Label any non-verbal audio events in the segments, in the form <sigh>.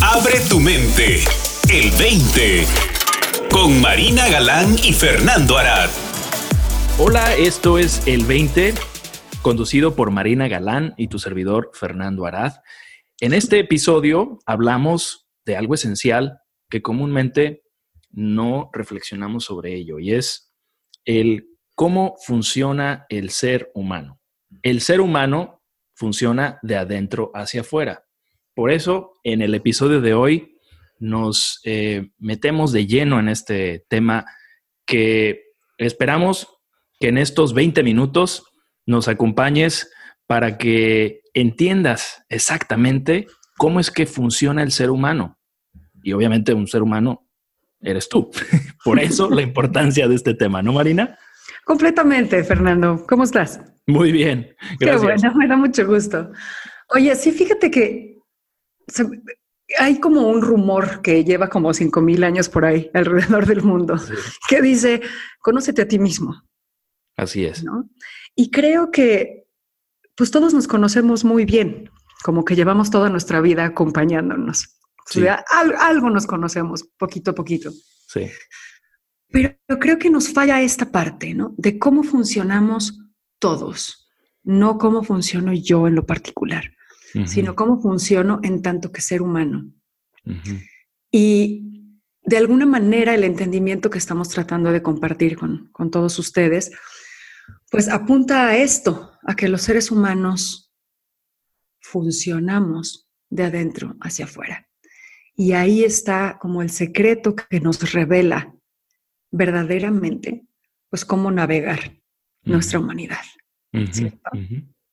Abre tu mente. El 20. Con Marina Galán y Fernando Arad. Hola, esto es El 20, conducido por Marina Galán y tu servidor Fernando Arad. En este episodio hablamos de algo esencial que comúnmente no reflexionamos sobre ello y es el cómo funciona el ser humano. El ser humano funciona de adentro hacia afuera. Por eso, en el episodio de hoy nos eh, metemos de lleno en este tema que esperamos que en estos 20 minutos nos acompañes para que entiendas exactamente cómo es que funciona el ser humano. Y obviamente un ser humano eres tú. <laughs> Por eso la importancia de este tema, ¿no, Marina? Completamente, Fernando. ¿Cómo estás? Muy bien. Gracias. Qué bueno, me da mucho gusto. Oye, sí, fíjate que hay como un rumor que lleva como cinco mil años por ahí <laughs> alrededor del mundo que dice, conócete a ti mismo. Así es. Y creo que pues todos nos conocemos muy bien, como que llevamos toda nuestra vida acompañándonos. algo nos conocemos poquito a poquito. Sí. Pero creo que nos falla esta parte, ¿no? De cómo funcionamos todos, no cómo funciono yo en lo particular, sino cómo funciono en tanto que ser humano. Y de alguna manera el entendimiento que estamos tratando de compartir con, con todos ustedes, pues apunta a esto, a que los seres humanos funcionamos de adentro hacia afuera. Y ahí está como el secreto que nos revela verdaderamente, pues cómo navegar nuestra humanidad.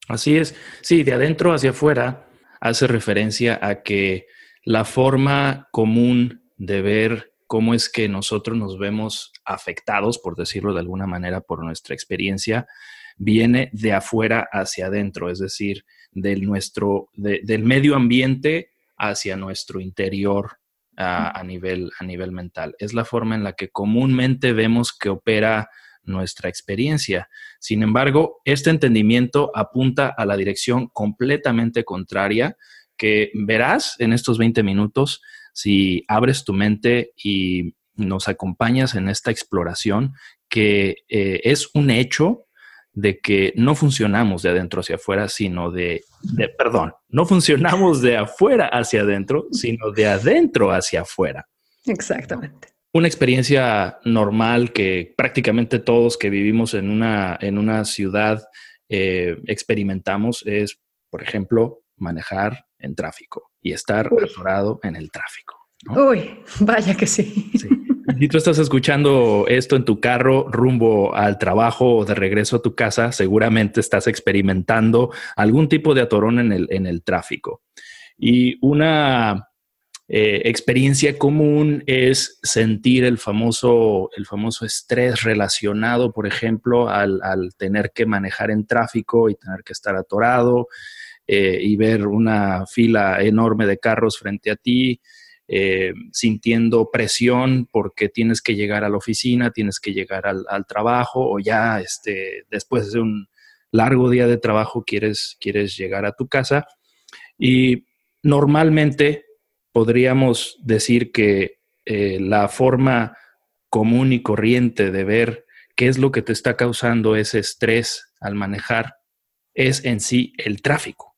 Así es. Sí, de adentro hacia afuera hace referencia a que la forma común de ver cómo es que nosotros nos vemos afectados, por decirlo de alguna manera, por nuestra experiencia, viene de afuera hacia adentro, es decir, del, nuestro, del medio ambiente hacia nuestro interior a, nivel, a nivel mental. Es la forma en la que comúnmente vemos que opera nuestra experiencia. Sin embargo, este entendimiento apunta a la dirección completamente contraria que verás en estos 20 minutos si abres tu mente y nos acompañas en esta exploración que eh, es un hecho de que no funcionamos de adentro hacia afuera, sino de, perdón, no funcionamos de afuera hacia adentro, sino de adentro hacia afuera. Exactamente. Una experiencia normal que prácticamente todos que vivimos en una, en una ciudad eh, experimentamos es, por ejemplo, manejar en tráfico y estar atorado en el tráfico. Uy, vaya que sí. sí. Si tú estás escuchando esto en tu carro rumbo al trabajo o de regreso a tu casa, seguramente estás experimentando algún tipo de atorón en el, en el tráfico. Y una eh, experiencia común es sentir el famoso, el famoso estrés relacionado, por ejemplo, al, tener que manejar en tráfico y tener que estar atorado eh, y ver una fila enorme de carros frente a ti. Eh, sintiendo presión porque tienes que llegar a la oficina, tienes que llegar al, trabajo o ya este, después de un largo día de trabajo quieres, quieres llegar a tu casa. Y normalmente podríamos decir que eh, la forma común y corriente de ver qué es lo que te está causando ese estrés al manejar es en sí el tráfico,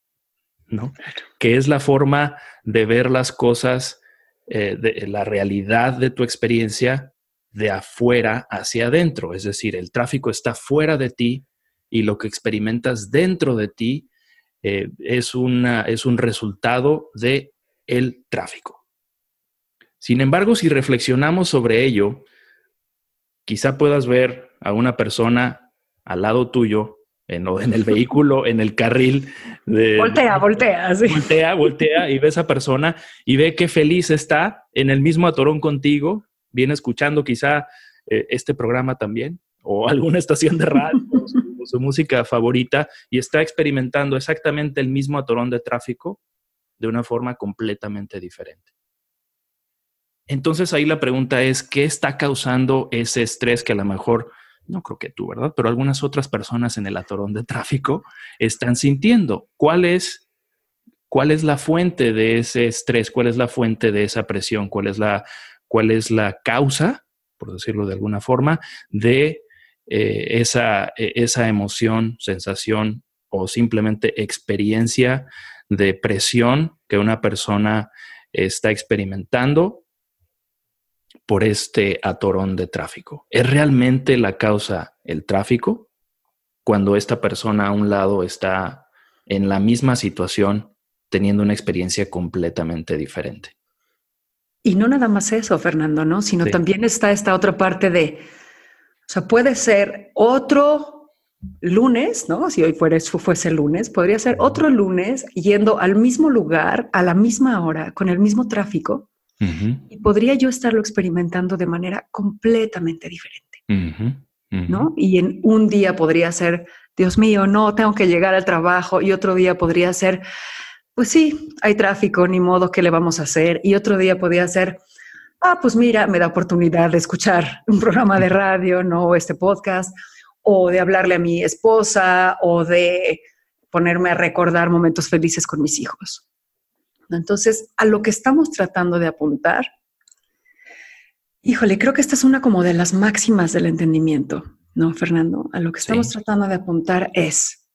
¿no? Que es la forma de ver las cosas eh, de la realidad de tu experiencia de afuera hacia adentro. Es decir, el tráfico está fuera de ti y lo que experimentas dentro de ti eh, es, una, es un resultado de el tráfico. Sin embargo, si reflexionamos sobre ello, quizá puedas ver a una persona al lado tuyo en, en el <laughs> vehículo, en el carril. De, voltea, voltea. Voltea, voltea y ve a esa persona y ve qué feliz está en el mismo atorón contigo, viene escuchando quizá eh, este programa también o <laughs> alguna estación de radio o su, música favorita y está experimentando exactamente el mismo atorón de tráfico de una forma completamente diferente. Entonces ahí la pregunta es, ¿qué está causando ese estrés que a lo mejor no creo que tú, ¿verdad? Pero algunas otras personas en el atorón de tráfico están sintiendo. ¿Cuál es cuál es la fuente de ese estrés, cuál es la fuente de esa presión, cuál es la, cuál es la causa, por decirlo de alguna forma, de eh, esa, e, esa emoción, sensación o simplemente experiencia de presión que una persona está experimentando por este atorón de tráfico. ¿Es realmente la causa el tráfico? Cuando esta persona a un lado está en la misma situación teniendo una experiencia completamente diferente. Y no nada más eso, Fernando, ¿no? Sino también está esta otra parte de, o sea, puede ser otro lunes, ¿no? Si hoy fuese lunes, podría ser otro lunes yendo al mismo lugar, a la misma hora, con el mismo tráfico, y podría yo estarlo experimentando de manera completamente diferente, ¿no? Y en un día podría ser, Dios mío, no, tengo que llegar al trabajo, y otro día podría ser, pues sí, hay tráfico, ni modo, ¿qué le vamos a hacer? Y otro día podría ser, ah, pues mira, me da oportunidad de escuchar un programa de radio, ¿no? Este podcast, o de hablarle a mi esposa, o de ponerme a recordar momentos felices con mis hijos. Entonces, a lo que estamos tratando de apuntar, híjole, creo que esta es una como de las máximas del entendimiento, ¿no, Fernando? A lo que estamos tratando de apuntar es,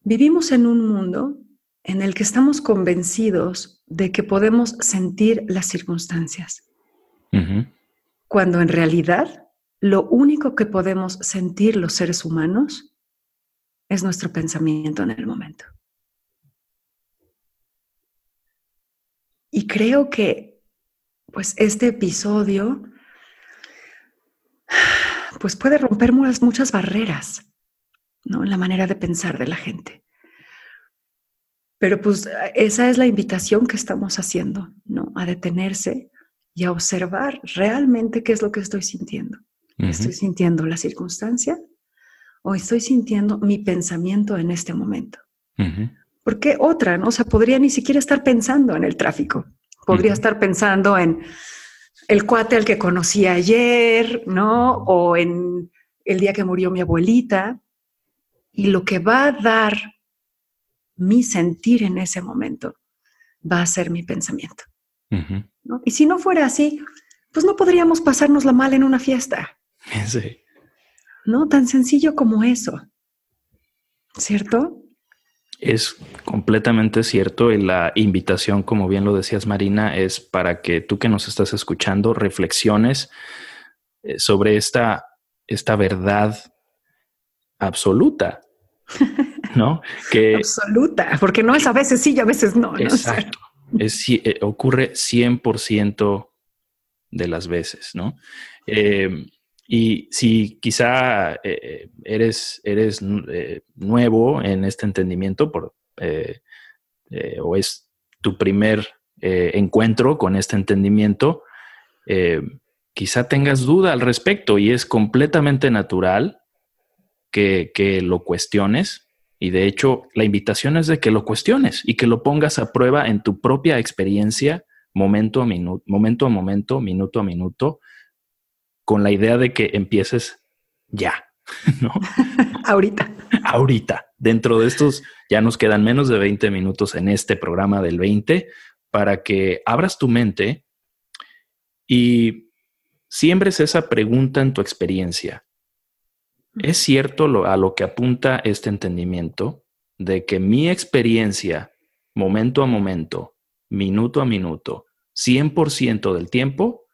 vivimos en un mundo en el que estamos convencidos de que podemos sentir las circunstancias, cuando en realidad lo único que podemos sentir los seres humanos es nuestro pensamiento en el momento. Y creo que, pues, este episodio, pues, puede romper muchas, barreras, ¿no? En la manera de pensar de la gente. Pero, pues, esa es la invitación que estamos haciendo, ¿no? A detenerse y a observar realmente qué es lo que estoy sintiendo. ¿Estoy sintiendo la circunstancia o estoy sintiendo mi pensamiento en este momento? Porque otra, ¿no? O sea, podría ni siquiera estar pensando en el tráfico. Podría estar pensando en el cuate al que conocí ayer, ¿no? O en el día que murió mi abuelita. Y lo que va a dar mi sentir en ese momento va a ser mi pensamiento. ¿no? Y si no fuera así, pues no podríamos pasarnos la mal en una fiesta. <laughs> Sí. ¿No? Tan sencillo como eso. ¿Cierto? Es completamente cierto y la invitación, como bien lo decías Marina, es para que tú que nos estás escuchando reflexiones eh, sobre esta, esta verdad absoluta, <laughs> ¿no? Que absoluta, porque no es a veces sí y a veces no. Exacto. Es, eh, ocurre 100% de las veces, ¿no? Eh, y si quizá eh, eres, eres eh, nuevo en este entendimiento por, eh, o es tu primer encuentro con este entendimiento, quizá tengas duda al respecto y es completamente natural que, que lo cuestiones. Y de hecho, la invitación es de que lo cuestiones y que lo pongas a prueba en tu propia experiencia, momento a momento a momento, minuto a minuto, con la idea de que empieces ya, <laughs> ¿no? Ahorita. Ahorita. Dentro de estos, ya nos quedan menos de 20 minutos en este programa del 20 para que abras tu mente y siembres esa pregunta en tu experiencia. ¿Es cierto a lo que apunta este entendimiento de que mi experiencia, momento a momento, minuto a minuto, 100% del tiempo,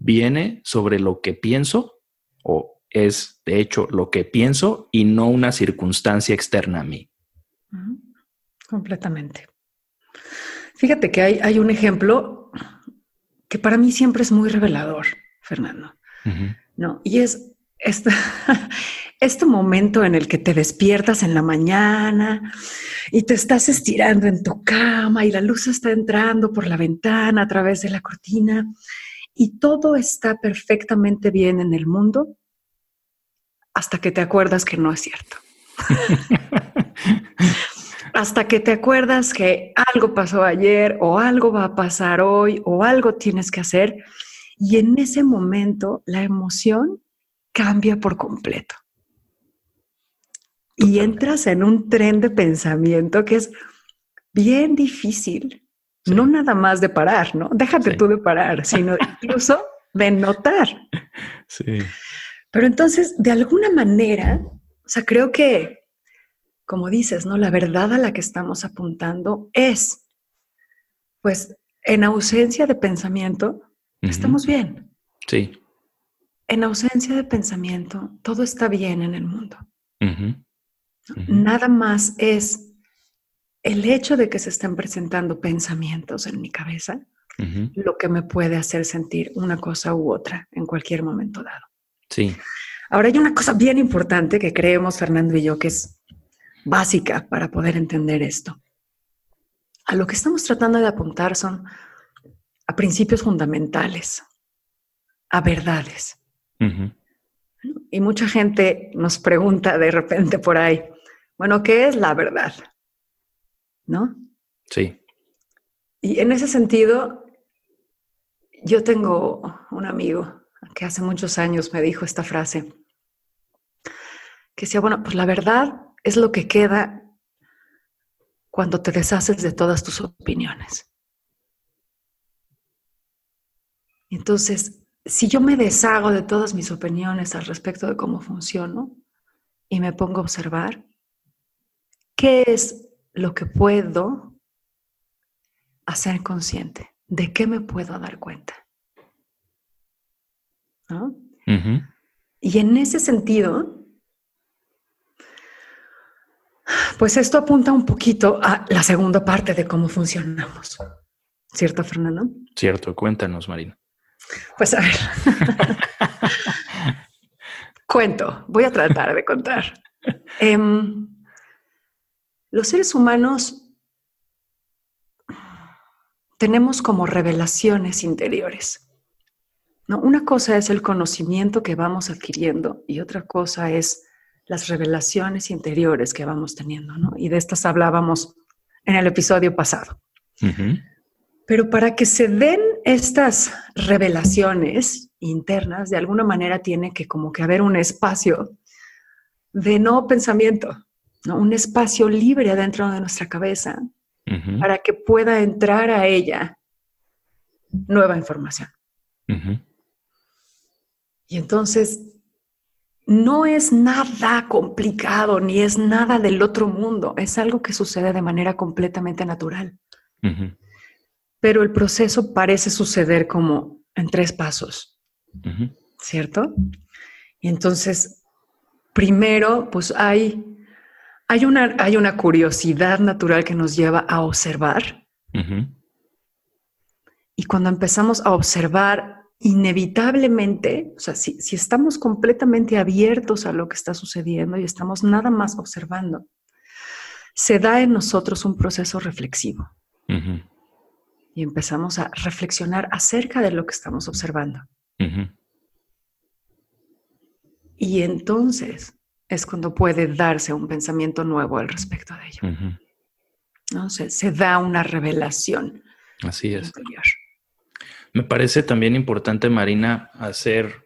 viene sobre lo que pienso o es de hecho lo que pienso y no una circunstancia externa a mí. Completamente. Fíjate que hay, hay, un ejemplo que para mí siempre es muy revelador, Fernando. No, y es este, <laughs> este momento en el que te despiertas en la mañana y te estás estirando en tu cama y la luz está entrando por la ventana a través de la cortina y todo está perfectamente bien en el mundo hasta que te acuerdas que no es cierto. <laughs> hasta que te acuerdas que algo pasó ayer o algo va a pasar hoy o algo tienes que hacer y en ese momento la emoción cambia por completo. Y entras en un tren de pensamiento que es, bien difícil, no nada más de parar, ¿no? Déjate tú de parar, sino <laughs> incluso de notar. Sí. Pero entonces, de alguna manera, o sea, creo que, como dices, ¿no? La verdad a la que estamos apuntando es, pues, en ausencia de pensamiento, estamos bien. Sí. En ausencia de pensamiento, todo está bien en el mundo. Nada más es el hecho de que se estén presentando pensamientos en mi cabeza lo que me puede hacer sentir una cosa u otra en cualquier momento dado. Sí. Ahora hay una cosa bien importante que creemos Fernando y yo que es básica para poder entender esto. A lo que estamos tratando de apuntar son a principios fundamentales, a verdades. Y mucha gente nos pregunta de repente por ahí, bueno, ¿qué es la verdad? ¿No? Sí. Y en ese sentido, yo tengo un amigo que hace muchos años me dijo esta frase, que decía, bueno, pues la verdad es lo que queda cuando te deshaces de todas tus opiniones. Entonces, si yo me deshago de todas mis opiniones al respecto de cómo funciono y me pongo a observar, ¿qué es lo que puedo hacer consciente? ¿De qué me puedo dar cuenta? Y en ese sentido, pues esto apunta un poquito a la segunda parte de cómo funcionamos. ¿Cierto, Fernando? Cierto, cuéntanos, Marina. Pues a ver. <laughs> Cuento, voy a tratar de contar. <laughs> los seres humanos tenemos como revelaciones interiores. ¿no? Una cosa es el conocimiento que vamos adquiriendo y otra cosa es las revelaciones interiores que vamos teniendo. ¿no? Y de estas hablábamos en el episodio pasado. Pero para que se den estas revelaciones internas, de alguna manera tiene que como que haber un espacio de no pensamiento, ¿no? un espacio libre adentro de nuestra cabeza para que pueda entrar a ella nueva información. Y entonces no es nada complicado ni es nada del otro mundo, es algo que sucede de manera completamente natural pero el proceso parece suceder como en tres pasos, ¿cierto? Y entonces, primero, pues hay, hay, una, hay una curiosidad natural que nos lleva a observar. Y cuando empezamos a observar, inevitablemente, o sea, si, si, estamos completamente abiertos a lo que está sucediendo y estamos nada más observando, se da en nosotros un proceso reflexivo y empezamos a reflexionar acerca de lo que estamos observando. Y entonces es cuando puede darse un pensamiento nuevo al respecto de ello. ¿No? Se, se, da una revelación. Así es. Me parece también importante, Marina, hacer,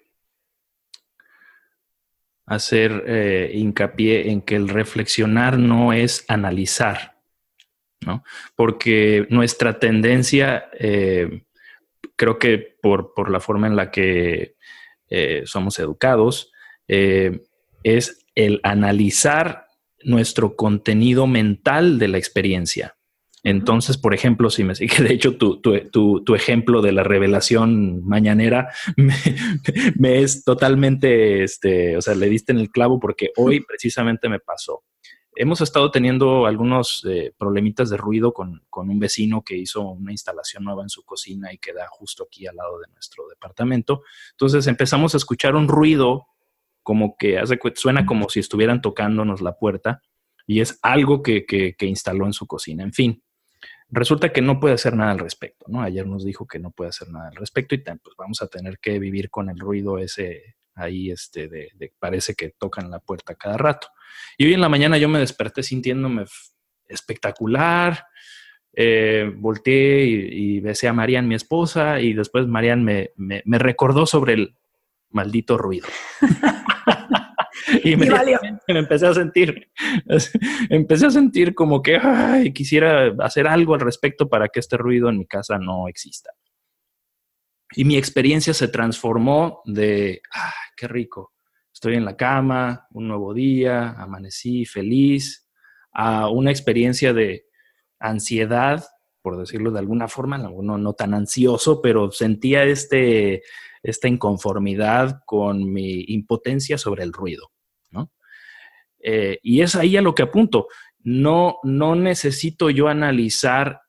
hacer eh, hincapié en que el reflexionar no es analizar. Porque nuestra tendencia, eh, creo que por, la forma en la que eh, somos educados, es el analizar nuestro contenido mental de la experiencia. Entonces, por ejemplo, si me <laughs> sigue, de hecho, tu, ejemplo de la revelación mañanera <laughs> me, es totalmente, este, o sea, le diste en el clavo porque hoy <laughs> precisamente me pasó hemos estado teniendo algunos eh, problemitas de ruido con, un vecino que hizo una instalación nueva en su cocina y queda justo aquí al lado de nuestro departamento. Entonces empezamos a escuchar un ruido como que hace, suena como si estuvieran tocándonos la puerta y es algo que, que, instaló en su cocina. En fin, resulta que no puede hacer nada al respecto, ¿no? Ayer nos dijo que no puede hacer nada al respecto y pues vamos a tener que vivir con el ruido ese ahí, este, de, parece que tocan la puerta cada rato. Y hoy en la mañana yo me desperté sintiéndome espectacular. Eh, volteé y, besé a Marian, mi esposa, y después Marian me, recordó sobre el maldito ruido. <laughs> y <laughs> me empecé a sentir, <laughs> empecé a sentir como que quisiera hacer algo al respecto para que este ruido en mi casa no exista. Y mi experiencia se transformó de, ¡ay, qué rico! Estoy en la cama, un nuevo día, amanecí feliz, a una experiencia de ansiedad, por decirlo de alguna forma, no, no tan ansioso, pero sentía este, esta inconformidad con mi impotencia sobre el ruido. ¿No? Eh, y es ahí a lo que apunto. No, no necesito yo analizar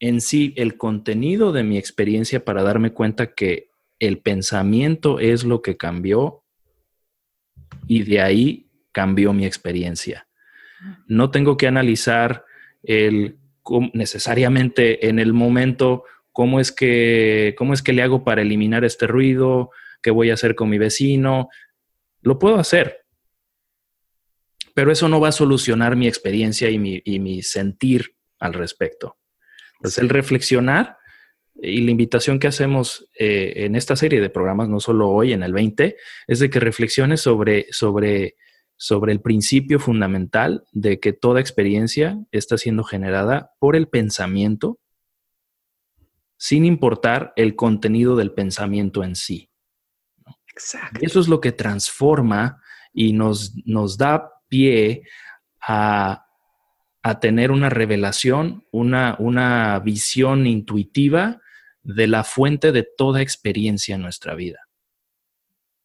en sí el contenido de mi experiencia para darme cuenta que el pensamiento es lo que cambió y de ahí cambió mi experiencia. No tengo que analizar el necesariamente en el momento cómo es que cómo es que le hago para eliminar este ruido, qué voy a hacer con mi vecino. Lo puedo hacer, pero eso no va a solucionar mi experiencia y mi, y mi sentir al respecto. Entonces, el reflexionar y la invitación que hacemos eh, en esta serie de programas, no solo hoy en el 20, es de que reflexiones sobre, sobre, sobre el principio fundamental de que toda experiencia está siendo generada por el pensamiento, sin importar el contenido del pensamiento en sí. Exacto. Eso es lo que transforma y nos, nos da pie a a tener una revelación, una, una visión intuitiva de la fuente de toda experiencia en nuestra vida.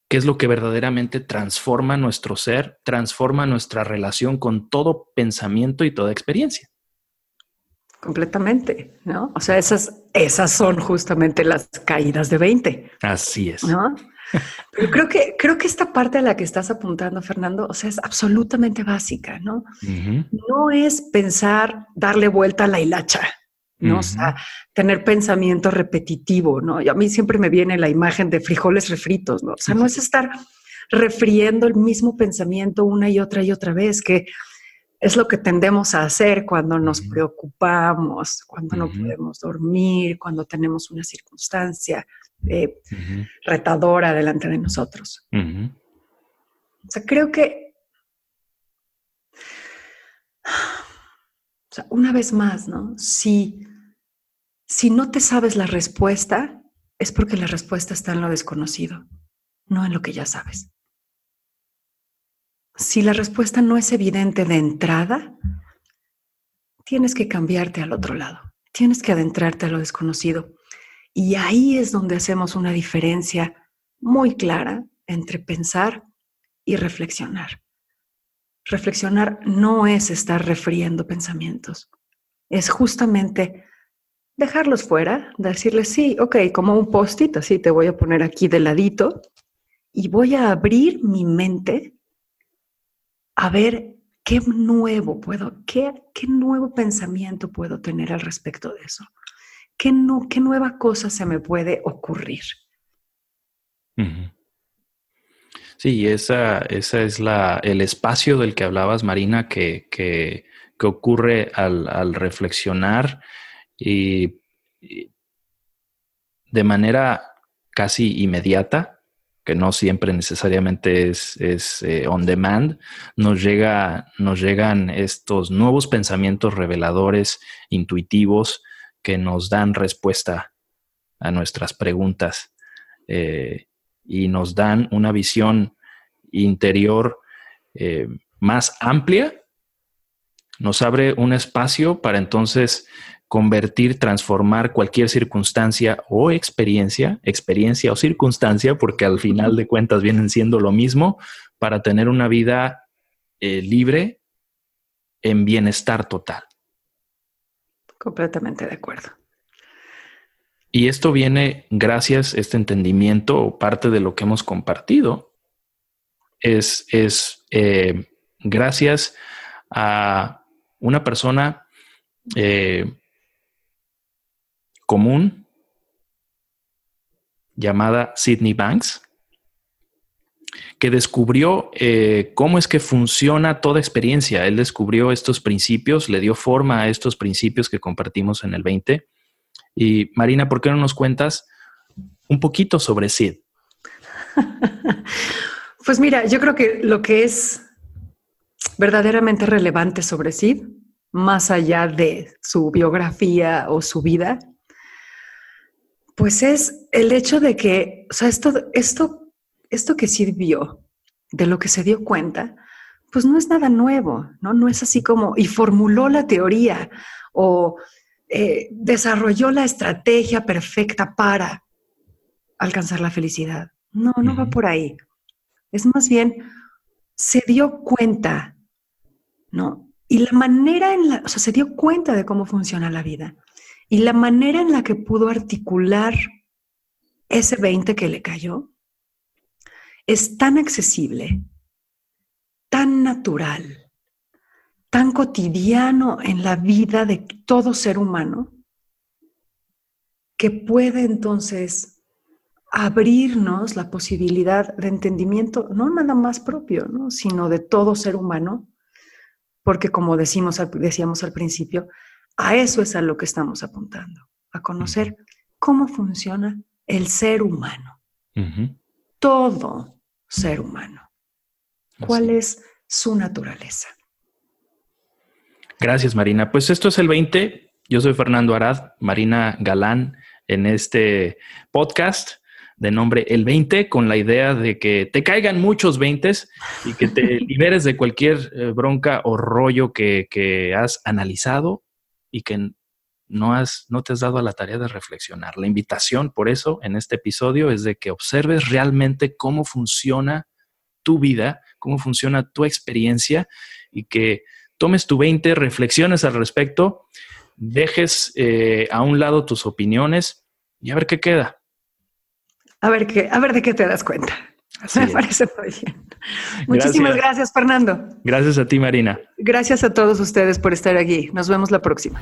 ¿Qué es lo que verdaderamente transforma nuestro ser, transforma nuestra relación con todo pensamiento y toda experiencia? Completamente, ¿no? O sea, esas, esas son justamente las caídas de 20. Así es. ¿no? Pero creo que, creo que esta parte a la que estás apuntando, Fernando, o sea, es absolutamente básica, ¿no? No es pensar, darle vuelta a la hilacha, ¿no? O sea, tener pensamiento repetitivo, ¿no? Y a mí siempre me viene la imagen de frijoles refritos, ¿no? O sea, no es estar refriendo el mismo pensamiento una y otra y otra vez, que es lo que tendemos a hacer cuando nos preocupamos, cuando no podemos dormir, cuando tenemos una circunstancia eh, retadora delante de nosotros. O sea, creo que, o sea, una vez más, ¿no? Si, si no te sabes la respuesta, es porque la respuesta está en lo desconocido, no en lo que ya sabes. Si la respuesta no es evidente de entrada, tienes que cambiarte al otro lado, tienes que adentrarte a lo desconocido. Y ahí es donde hacemos una diferencia muy clara entre pensar y reflexionar. Reflexionar no es estar refriendo pensamientos, es justamente dejarlos fuera, decirles, sí, ok, como un post-it, así te voy a poner aquí de ladito y voy a abrir mi mente a ver qué nuevo puedo, qué, qué nuevo pensamiento puedo tener al respecto de eso. ¿Qué, qué nueva cosa se me puede ocurrir? Sí, esa, esa es la, el espacio del que hablabas, Marina, que, que, ocurre al, reflexionar y, de manera casi inmediata, que no siempre necesariamente es, es eh, on demand, nos, llega, nos llegan estos nuevos pensamientos reveladores, intuitivos, que nos dan respuesta a nuestras preguntas eh, y nos dan una visión interior eh, más amplia, nos abre un espacio para entonces convertir, transformar cualquier circunstancia o experiencia, experiencia o circunstancia, porque al final de cuentas vienen siendo lo mismo, para tener una vida eh, libre en bienestar total. Completamente de acuerdo. Y esto viene gracias a este entendimiento o parte de lo que hemos compartido. Es, es eh, gracias a una persona eh, común llamada Sidney Banks, que descubrió eh, cómo es que funciona toda experiencia. Él descubrió estos principios, le dio forma a estos principios que compartimos en el 20. Y Marina, ¿por qué no nos cuentas un poquito sobre Sid? <laughs> Pues mira, yo creo que lo que es verdaderamente relevante sobre Sid, más allá de su biografía o su vida, pues es el hecho de que, o sea, esto, esto, esto que Sid vio, de lo que se dio cuenta, pues no es nada nuevo, ¿no? No es así como, y formuló la teoría o eh, desarrolló la estrategia perfecta para alcanzar la felicidad. No, no va por ahí. Es más bien, se dio cuenta, ¿no? Y la manera en la, o sea, se dio cuenta de cómo funciona la vida. Y la manera en la que pudo articular ese 20 que le cayó es tan accesible, tan natural, tan cotidiano en la vida de todo ser humano, que puede entonces abrirnos la posibilidad de entendimiento, no nada más propio, ¿no? sino de todo ser humano, porque como decimos, decíamos al principio, a eso es a lo que estamos apuntando, a conocer cómo funciona el ser humano. Todo ser humano. ¿Cuál es su naturaleza? Gracias, Marina. Pues esto es el 20. Yo soy Fernando Arad, Marina Galán, en este podcast de nombre El 20, con la idea de que te caigan muchos 20 y que te <laughs> liberes de cualquier eh, bronca o rollo que, que, has analizado y que no, has, no te has dado a la tarea de reflexionar. La invitación, por eso, en este episodio es de que observes realmente cómo funciona tu vida, cómo funciona tu experiencia y que tomes tu 20, reflexiones al respecto, dejes eh, a un lado tus opiniones y a ver qué queda. A ver, qué, a ver de qué te das cuenta. Me parece muy bien. Muchísimas gracias, Fernando. Gracias a ti, Marina. Gracias a todos ustedes por estar aquí. Nos vemos la próxima.